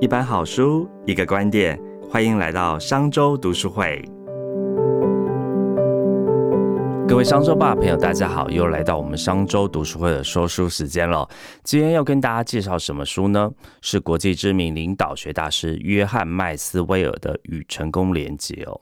一本好书，一个观点，欢迎来到商周读书会。各位商周吧朋友，大家好，又来到我们商周读书会的说书时间了。今天要跟大家介绍什么书呢？是国际知名领导学大师约翰麦斯威尔的《与成功连结》哦。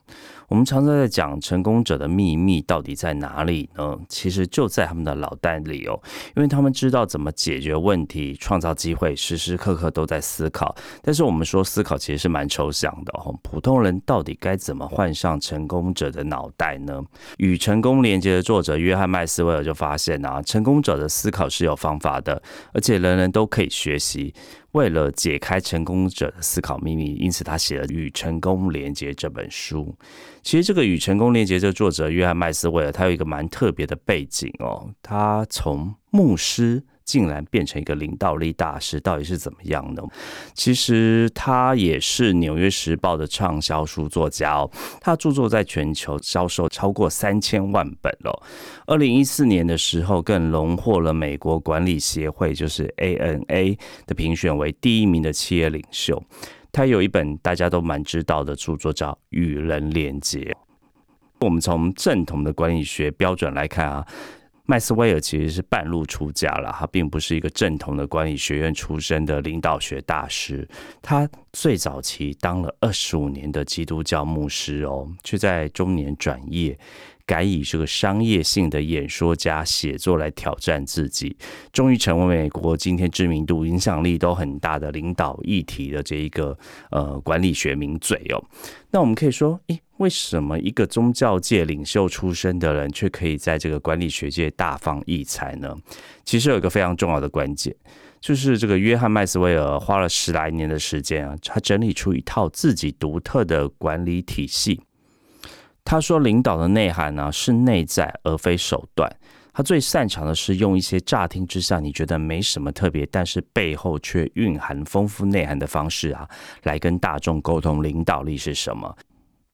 我们常常在讲成功者的秘密到底在哪里呢？其实就在他们的脑袋里哦，因为他们知道怎么解决问题、创造机会，时时刻刻都在思考。但是我们说思考其实是蛮抽象的哦，普通人到底该怎么换上成功者的脑袋呢？与成功连接的作者约翰麦斯威尔就发现啊，成功者的思考是有方法的，而且人人都可以学习。为了解开成功者的思考秘密，因此他写了《与成功连接》这本书。其实，这个《与成功连接》这个作者约翰麦斯威尔，他有一个蛮特别的背景哦，他从牧师。竟然变成一个领导力大师，到底是怎么样呢？其实他也是《纽约时报》的畅销书作家哦，他著作在全球销售超过三千万本哦。二零一四年的时候，更荣获了美国管理协会就是 ANA 的评选为第一名的企业领袖。他有一本大家都蛮知道的著作叫《与人连接》。我们从正统的管理学标准来看啊。麦斯威尔其实是半路出家了，他并不是一个正统的管理学院出身的领导学大师。他最早期当了二十五年的基督教牧师哦，却在中年转业。改以这个商业性的演说家写作来挑战自己，终于成为美国今天知名度、影响力都很大的领导议题的这一个呃管理学名嘴哦。那我们可以说，诶，为什么一个宗教界领袖出身的人，却可以在这个管理学界大放异彩呢？其实有一个非常重要的关键，就是这个约翰麦斯威尔花了十来年的时间啊，他整理出一套自己独特的管理体系。他说：“领导的内涵呢，是内在而非手段。他最擅长的是用一些乍听之下你觉得没什么特别，但是背后却蕴含丰富内涵的方式啊，来跟大众沟通领导力是什么。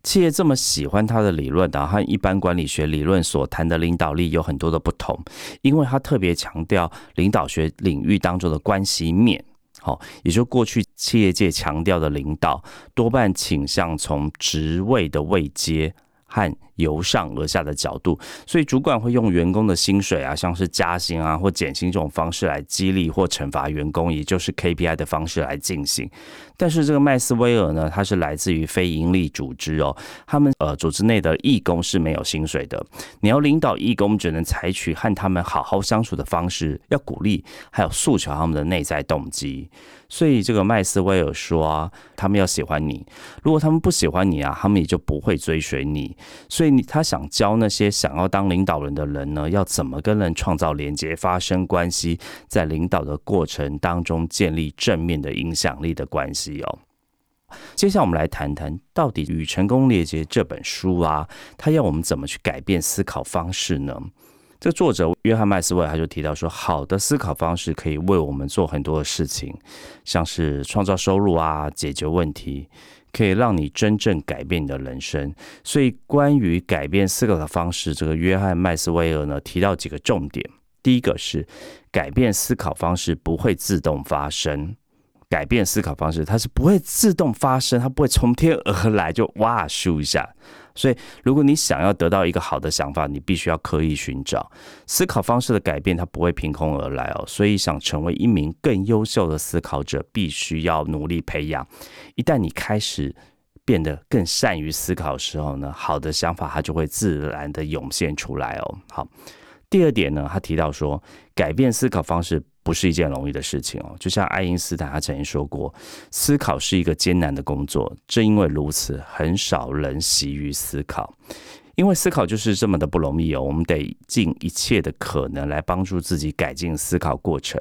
企业这么喜欢他的理论啊，和一般管理学理论所谈的领导力有很多的不同，因为他特别强调领导学领域当中的关系面。好，也就过去企业界强调的领导，多半倾向从职位的位阶。”和由上而下的角度，所以主管会用员工的薪水啊，像是加薪啊或减薪这种方式来激励或惩罚员工，也就是 KPI 的方式来进行。但是这个麦斯威尔呢，他是来自于非营利组织哦，他们呃组织内的义工是没有薪水的。你要领导义工，只能采取和他们好好相处的方式，要鼓励还有诉求他们的内在动机。所以这个麦斯威尔说，他们要喜欢你，如果他们不喜欢你啊，他们也就不会追随你。所以你他想教那些想要当领导人的人呢，要怎么跟人创造连接、发生关系，在领导的过程当中建立正面的影响力的关系哦。接下来我们来谈谈，到底《与成功连接》这本书啊，它要我们怎么去改变思考方式呢？这作者约翰麦斯威尔他就提到说，好的思考方式可以为我们做很多的事情，像是创造收入啊，解决问题，可以让你真正改变你的人生。所以，关于改变思考的方式，这个约翰麦斯威尔呢提到几个重点。第一个是改变思考方式不会自动发生，改变思考方式它是不会自动发生，它不会从天而来就哇咻一下。所以，如果你想要得到一个好的想法，你必须要刻意寻找思考方式的改变，它不会凭空而来哦。所以，想成为一名更优秀的思考者，必须要努力培养。一旦你开始变得更善于思考的时候呢，好的想法它就会自然的涌现出来哦。好，第二点呢，他提到说，改变思考方式。不是一件容易的事情哦，就像爱因斯坦他曾经说过，思考是一个艰难的工作，正因为如此，很少人习于思考。因为思考就是这么的不容易哦，我们得尽一切的可能来帮助自己改进思考过程。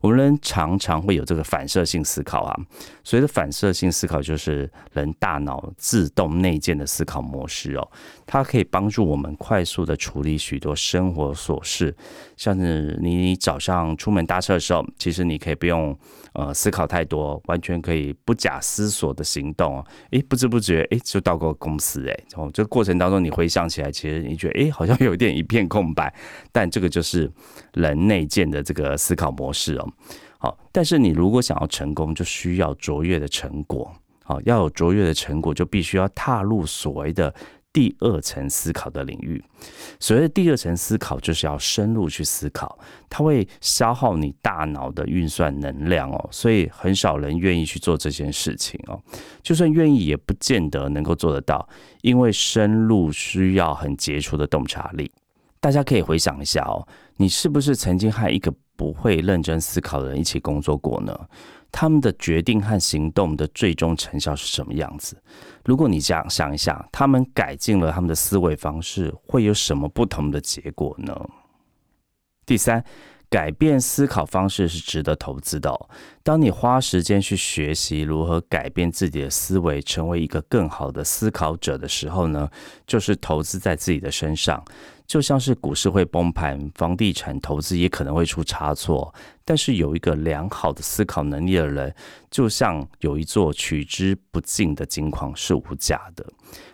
我们人常常会有这个反射性思考啊，所谓的反射性思考就是人大脑自动内建的思考模式哦，它可以帮助我们快速的处理许多生活琐事，像是你早上出门搭车的时候，其实你可以不用呃思考太多，完全可以不假思索的行动哦，诶，不知不觉诶就到过公司诶，从这个过程当中你回。想起来，其实你觉得，哎，好像有点一片空白。但这个就是人内建的这个思考模式哦。好，但是你如果想要成功，就需要卓越的成果。好，要有卓越的成果，就必须要踏入所谓的。第二层思考的领域，所谓的第二层思考，就是要深入去思考，它会消耗你大脑的运算能量哦，所以很少人愿意去做这件事情哦。就算愿意，也不见得能够做得到，因为深入需要很杰出的洞察力。大家可以回想一下哦，你是不是曾经和一个不会认真思考的人一起工作过呢？他们的决定和行动的最终成效是什么样子？如果你这样想一想，他们改进了他们的思维方式，会有什么不同的结果呢？第三，改变思考方式是值得投资的。当你花时间去学习如何改变自己的思维，成为一个更好的思考者的时候呢，就是投资在自己的身上。就像是股市会崩盘，房地产投资也可能会出差错，但是有一个良好的思考能力的人，就像有一座取之不尽的金矿是无价的。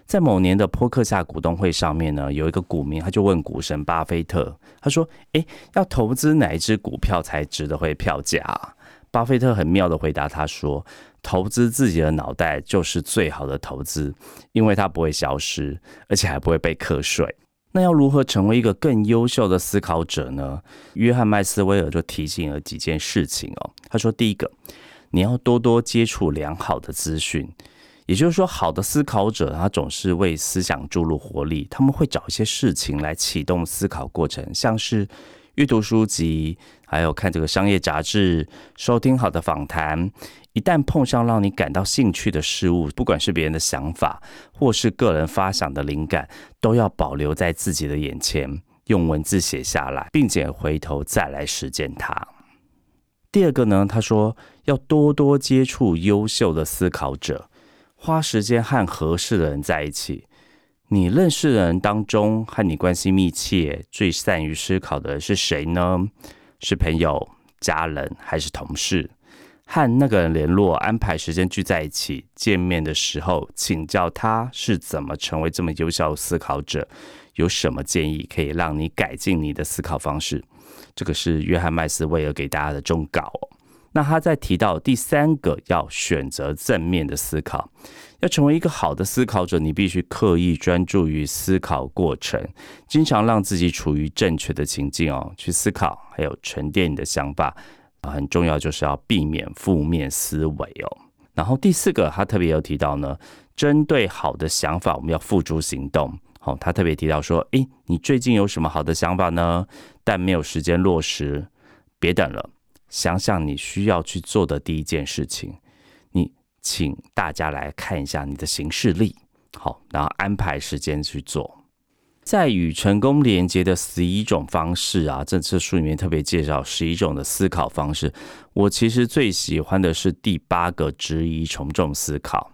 在某年的波克夏股东会上面呢，有一个股民他就问股神巴菲特，他说：“诶，要投资哪一只股票才值得回票价？”巴菲特很妙的回答他说：“投资自己的脑袋就是最好的投资，因为它不会消失，而且还不会被课税。”那要如何成为一个更优秀的思考者呢？约翰麦斯威尔就提醒了几件事情哦。他说：第一个，你要多多接触良好的资讯，也就是说，好的思考者他总是为思想注入活力，他们会找一些事情来启动思考过程，像是。阅读书籍，还有看这个商业杂志，收听好的访谈。一旦碰上让你感到兴趣的事物，不管是别人的想法，或是个人发想的灵感，都要保留在自己的眼前，用文字写下来，并且回头再来实践它。第二个呢，他说要多多接触优秀的思考者，花时间和合适的人在一起。你认识的人当中，和你关系密切、最善于思考的是谁呢？是朋友、家人还是同事？和那个人联络，安排时间聚在一起见面的时候，请教他是怎么成为这么优秀思考者，有什么建议可以让你改进你的思考方式？这个是约翰麦斯威尔给大家的忠告。那他在提到第三个，要选择正面的思考。要成为一个好的思考者，你必须刻意专注于思考过程，经常让自己处于正确的情境哦，去思考，还有沉淀你的想法，很重要，就是要避免负面思维哦。然后第四个，他特别有提到呢，针对好的想法，我们要付诸行动。好，他特别提到说，诶，你最近有什么好的想法呢？但没有时间落实，别等了，想想你需要去做的第一件事情。你请大家来看一下你的行事历，好，然后安排时间去做。在与成功连接的十一种方式啊，这次书里面特别介绍十一种的思考方式。我其实最喜欢的是第八个，质疑从众思考。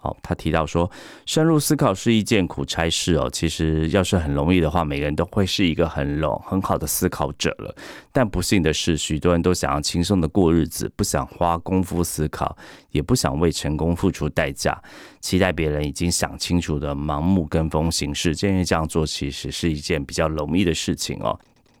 好，他提到说，深入思考是一件苦差事哦。其实要是很容易的话，每个人都会是一个很容很好的思考者了。但不幸的是，许多人都想要轻松的过日子，不想花功夫思考，也不想为成功付出代价，期待别人已经想清楚的盲目跟风行事。建议这样做其实是一件比较容易的事情哦。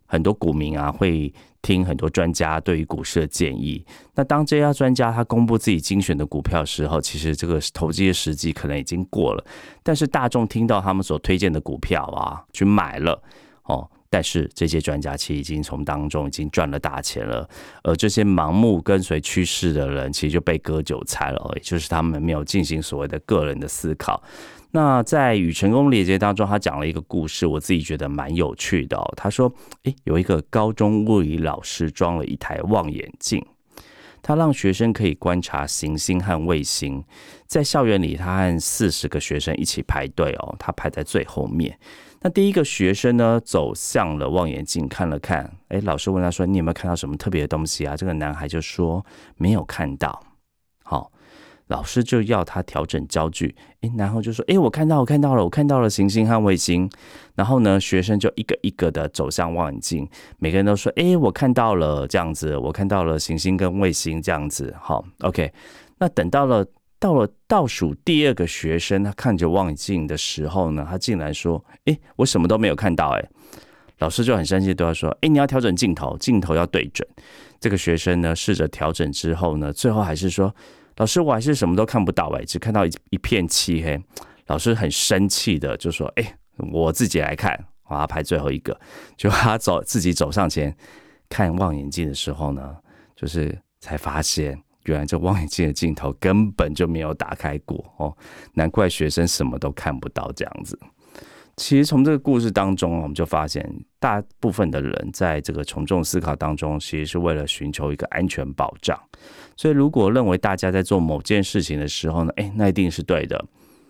很多股民啊会。听很多专家对于股市的建议，那当这家专家他公布自己精选的股票时候，其实这个投机的时机可能已经过了。但是大众听到他们所推荐的股票啊，去买了哦。但是这些专家其实已经从当中已经赚了大钱了，而这些盲目跟随趋势的人，其实就被割韭菜了，也就是他们没有进行所谓的个人的思考。那在与成功连接当中，他讲了一个故事，我自己觉得蛮有趣的。他说：“诶，有一个高中物理老师装了一台望远镜，他让学生可以观察行星和卫星。在校园里，他和四十个学生一起排队哦，他排在最后面。那第一个学生呢，走向了望远镜看了看，诶，老师问他说：‘你有没有看到什么特别的东西啊？’这个男孩就说：‘没有看到。’。”老师就要他调整焦距，诶，然后就说：“诶，我看到，我看到了，我看到了行星和卫星。”然后呢，学生就一个一个的走向望远镜，每个人都说：“诶，我看到了，这样子，我看到了行星跟卫星这样子。”好，OK。那等到了到了倒数第二个学生，他看着望远镜的时候呢，他竟然说：“哎，我什么都没有看到。”哎，老师就很生气，对他说：“哎，你要调整镜头，镜头要对准。”这个学生呢，试着调整之后呢，最后还是说：“老师，我还是什么都看不到，哎，只看到一一片漆黑。”老师很生气的就说：“哎，我自己来看，我要拍最后一个。”就他走自己走上前看望远镜的时候呢，就是才发现。原来这望远镜的镜头根本就没有打开过哦，难怪学生什么都看不到这样子。其实从这个故事当中，我们就发现，大部分的人在这个从众思考当中，其实是为了寻求一个安全保障。所以，如果认为大家在做某件事情的时候呢，哎，那一定是对的。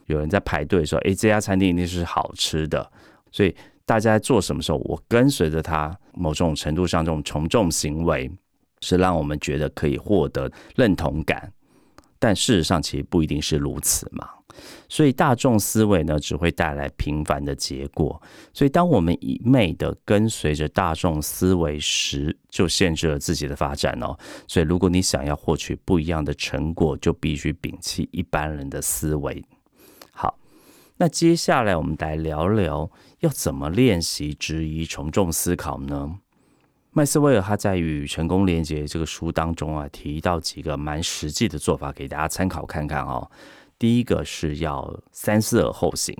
有人在排队说，哎，这家餐厅一定是好吃的。所以，大家在做什么时候，我跟随着他，某种程度上这种从众行为。是让我们觉得可以获得认同感，但事实上其实不一定是如此嘛。所以大众思维呢，只会带来平凡的结果。所以当我们一昧的跟随着大众思维时，就限制了自己的发展哦。所以如果你想要获取不一样的成果，就必须摒弃一般人的思维。好，那接下来我们来聊聊要怎么练习质疑从众思考呢？麦斯威尔他在《与成功连接》这个书当中啊，提到几个蛮实际的做法，给大家参考看看哦。第一个是要三思而后行。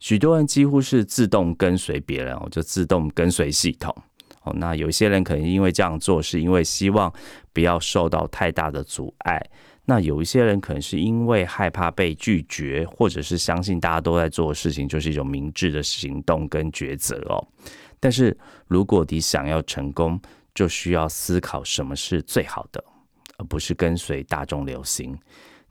许多人几乎是自动跟随别人，哦，就自动跟随系统哦。那有些人可能因为这样做，是因为希望不要受到太大的阻碍；那有一些人可能是因为害怕被拒绝，或者是相信大家都在做的事情就是一种明智的行动跟抉择哦。但是，如果你想要成功，就需要思考什么是最好的，而不是跟随大众流行。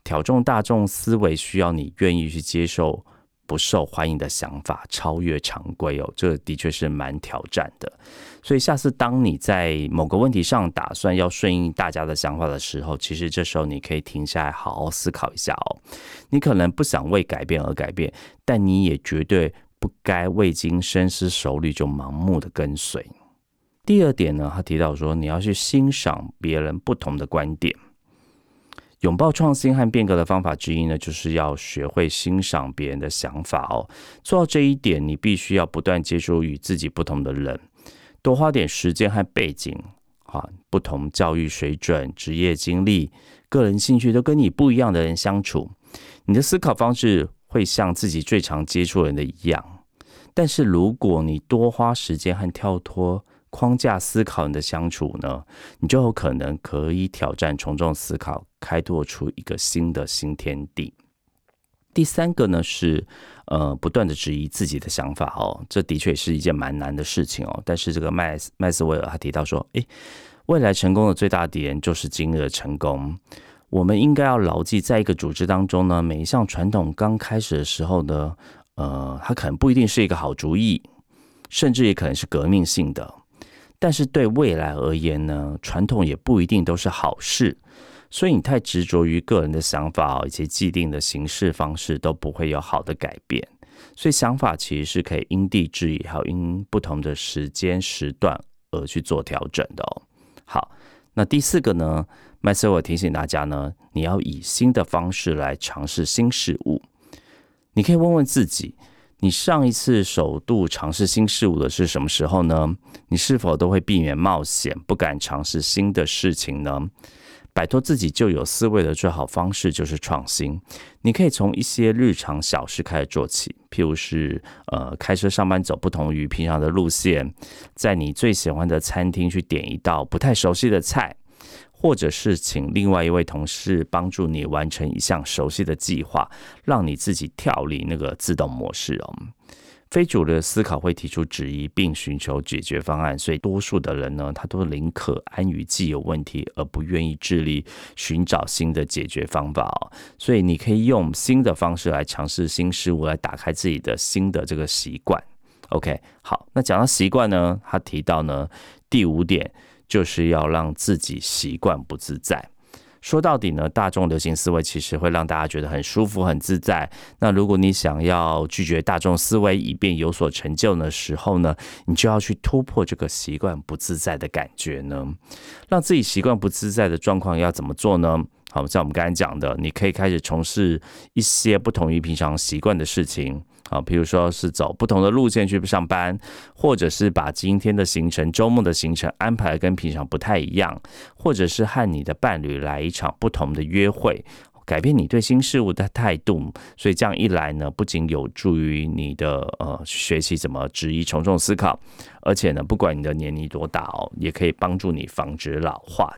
挑中大众思维，需要你愿意去接受不受欢迎的想法，超越常规哦。这的确是蛮挑战的。所以，下次当你在某个问题上打算要顺应大家的想法的时候，其实这时候你可以停下来，好好思考一下哦。你可能不想为改变而改变，但你也绝对。不该未经深思熟虑就盲目的跟随。第二点呢，他提到说，你要去欣赏别人不同的观点。拥抱创新和变革的方法之一呢，就是要学会欣赏别人的想法哦。做到这一点，你必须要不断接触与自己不同的人，多花点时间和背景啊，不同教育水准、职业经历、个人兴趣都跟你不一样的人相处，你的思考方式会像自己最常接触人的一样。但是，如果你多花时间和跳脱框架思考你的相处呢，你就有可能可以挑战从众思考，开拓出一个新的新天地。第三个呢是，呃，不断的质疑自己的想法哦，这的确是一件蛮难的事情哦。但是这个麦麦斯威尔他提到说，诶，未来成功的最大敌人就是今日的成功。我们应该要牢记，在一个组织当中呢，每一项传统刚开始的时候呢。呃，它可能不一定是一个好主意，甚至也可能是革命性的。但是对未来而言呢，传统也不一定都是好事。所以你太执着于个人的想法以及既定的行事方式，都不会有好的改变。所以想法其实是可以因地制宜，还有因不同的时间时段而去做调整的哦。好，那第四个呢，麦瑟尔提醒大家呢，你要以新的方式来尝试新事物。你可以问问自己，你上一次首度尝试新事物的是什么时候呢？你是否都会避免冒险，不敢尝试新的事情呢？摆脱自己旧有思维的最好方式就是创新。你可以从一些日常小事开始做起，譬如是呃开车上班走不同于平常的路线，在你最喜欢的餐厅去点一道不太熟悉的菜。或者是请另外一位同事帮助你完成一项熟悉的计划，让你自己跳离那个自动模式哦。非主流的思考会提出质疑，并寻求解决方案，所以多数的人呢，他都宁可安于既有问题，而不愿意致力寻找新的解决方法哦。所以你可以用新的方式来尝试新事物，来打开自己的新的这个习惯。OK，好，那讲到习惯呢，他提到呢第五点。就是要让自己习惯不自在。说到底呢，大众流行思维其实会让大家觉得很舒服、很自在。那如果你想要拒绝大众思维，以便有所成就的时候呢，你就要去突破这个习惯不自在的感觉呢。让自己习惯不自在的状况要怎么做呢？好，像我们刚才讲的，你可以开始从事一些不同于平常习惯的事情。啊，比如说是走不同的路线去上班，或者是把今天的行程、周末的行程安排跟平常不太一样，或者是和你的伴侣来一场不同的约会，改变你对新事物的态度。所以这样一来呢，不仅有助于你的呃学习怎么质疑、从众思考，而且呢，不管你的年龄多大哦，也可以帮助你防止老化。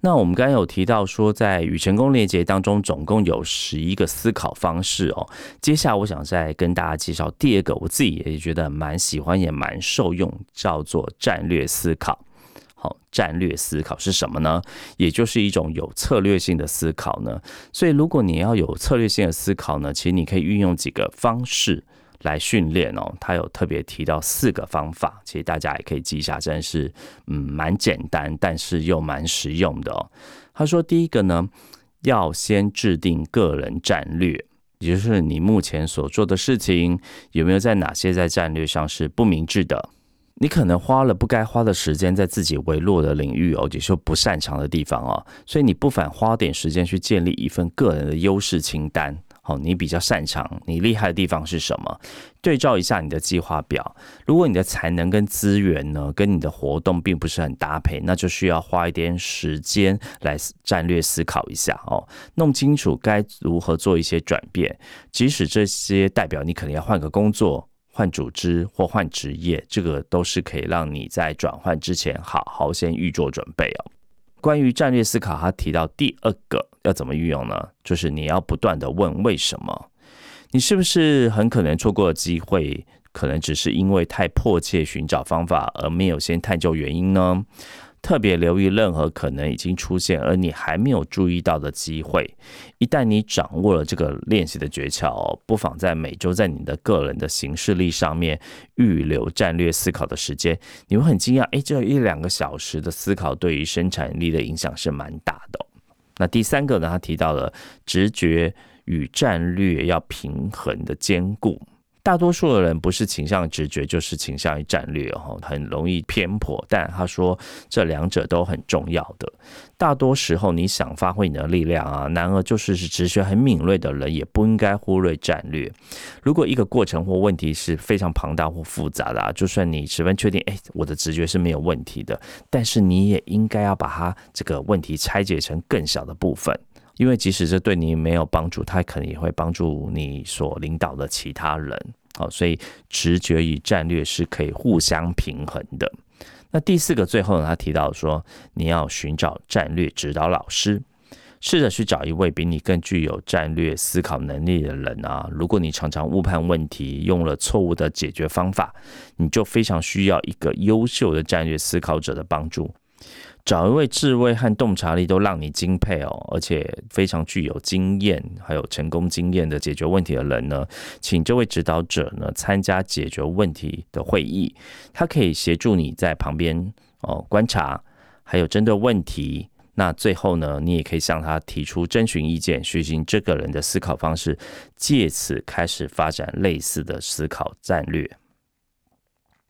那我们刚刚有提到说，在与成功链接当中，总共有十一个思考方式哦。接下来我想再跟大家介绍第二个，我自己也觉得蛮喜欢，也蛮受用，叫做战略思考。好，战略思考是什么呢？也就是一种有策略性的思考呢。所以，如果你要有策略性的思考呢，其实你可以运用几个方式。来训练哦，他有特别提到四个方法，其实大家也可以记一下，真是嗯蛮简单，但是又蛮实用的哦。他说第一个呢，要先制定个人战略，也就是你目前所做的事情有没有在哪些在战略上是不明智的？你可能花了不该花的时间在自己微弱的领域哦，也就不擅长的地方哦，所以你不妨花点时间去建立一份个人的优势清单。哦，你比较擅长，你厉害的地方是什么？对照一下你的计划表。如果你的才能跟资源呢，跟你的活动并不是很搭配，那就需要花一点时间来战略思考一下哦，弄清楚该如何做一些转变。即使这些代表你可能要换个工作、换组织或换职业，这个都是可以让你在转换之前好好先预做准备哦。关于战略思考，他提到第二个要怎么运用呢？就是你要不断的问为什么？你是不是很可能错过了机会？可能只是因为太迫切寻找方法，而没有先探究原因呢？特别留意任何可能已经出现而你还没有注意到的机会。一旦你掌握了这个练习的诀窍，不妨在每周在你的个人的行事历上面预留战略思考的时间。你会很惊讶，哎，这一两个小时的思考对于生产力的影响是蛮大的。那第三个呢？他提到了直觉与战略要平衡的兼顾。大多数的人不是倾向直觉，就是倾向于战略，哈，很容易偏颇。但他说这两者都很重要的。大多时候，你想发挥你的力量啊，然而就是是直觉很敏锐的人，也不应该忽略战略。如果一个过程或问题是非常庞大或复杂的，啊就算你十分确定，哎，我的直觉是没有问题的，但是你也应该要把它这个问题拆解成更小的部分。因为即使这对你没有帮助，它可能也会帮助你所领导的其他人。好，所以直觉与战略是可以互相平衡的。那第四个，最后呢，他提到说，你要寻找战略指导老师，试着去找一位比你更具有战略思考能力的人啊。如果你常常误判问题，用了错误的解决方法，你就非常需要一个优秀的战略思考者的帮助。找一位智慧和洞察力都让你敬佩哦，而且非常具有经验，还有成功经验的解决问题的人呢，请这位指导者呢参加解决问题的会议，他可以协助你在旁边哦观察，还有针对问题，那最后呢，你也可以向他提出征询意见，学习这个人的思考方式，借此开始发展类似的思考战略。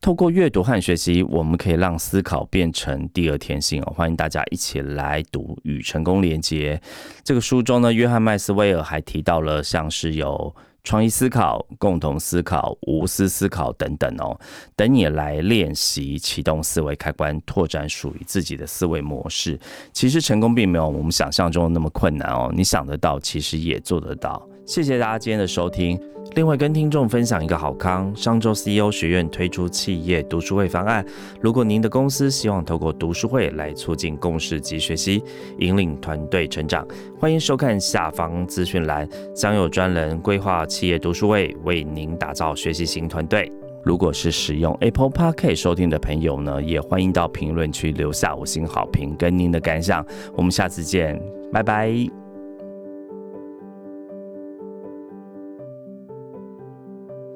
透过阅读和学习，我们可以让思考变成第二天性哦。欢迎大家一起来读《与成功连接》这个书中呢，约翰麦斯威尔还提到了像是有创意思考、共同思考、无私思考等等哦，等你来练习启动思维开关，拓展属于自己的思维模式。其实成功并没有我们想象中的那么困难哦，你想得到，其实也做得到。谢谢大家今天的收听。另外，跟听众分享一个好康：上周 CEO 学院推出企业读书会方案。如果您的公司希望透过读书会来促进共识及学习，引领团队成长，欢迎收看下方资讯栏，将有专人规划企业读书会，为您打造学习型团队。如果是使用 Apple Park 收听的朋友呢，也欢迎到评论区留下五星好评跟您的感想。我们下次见，拜拜。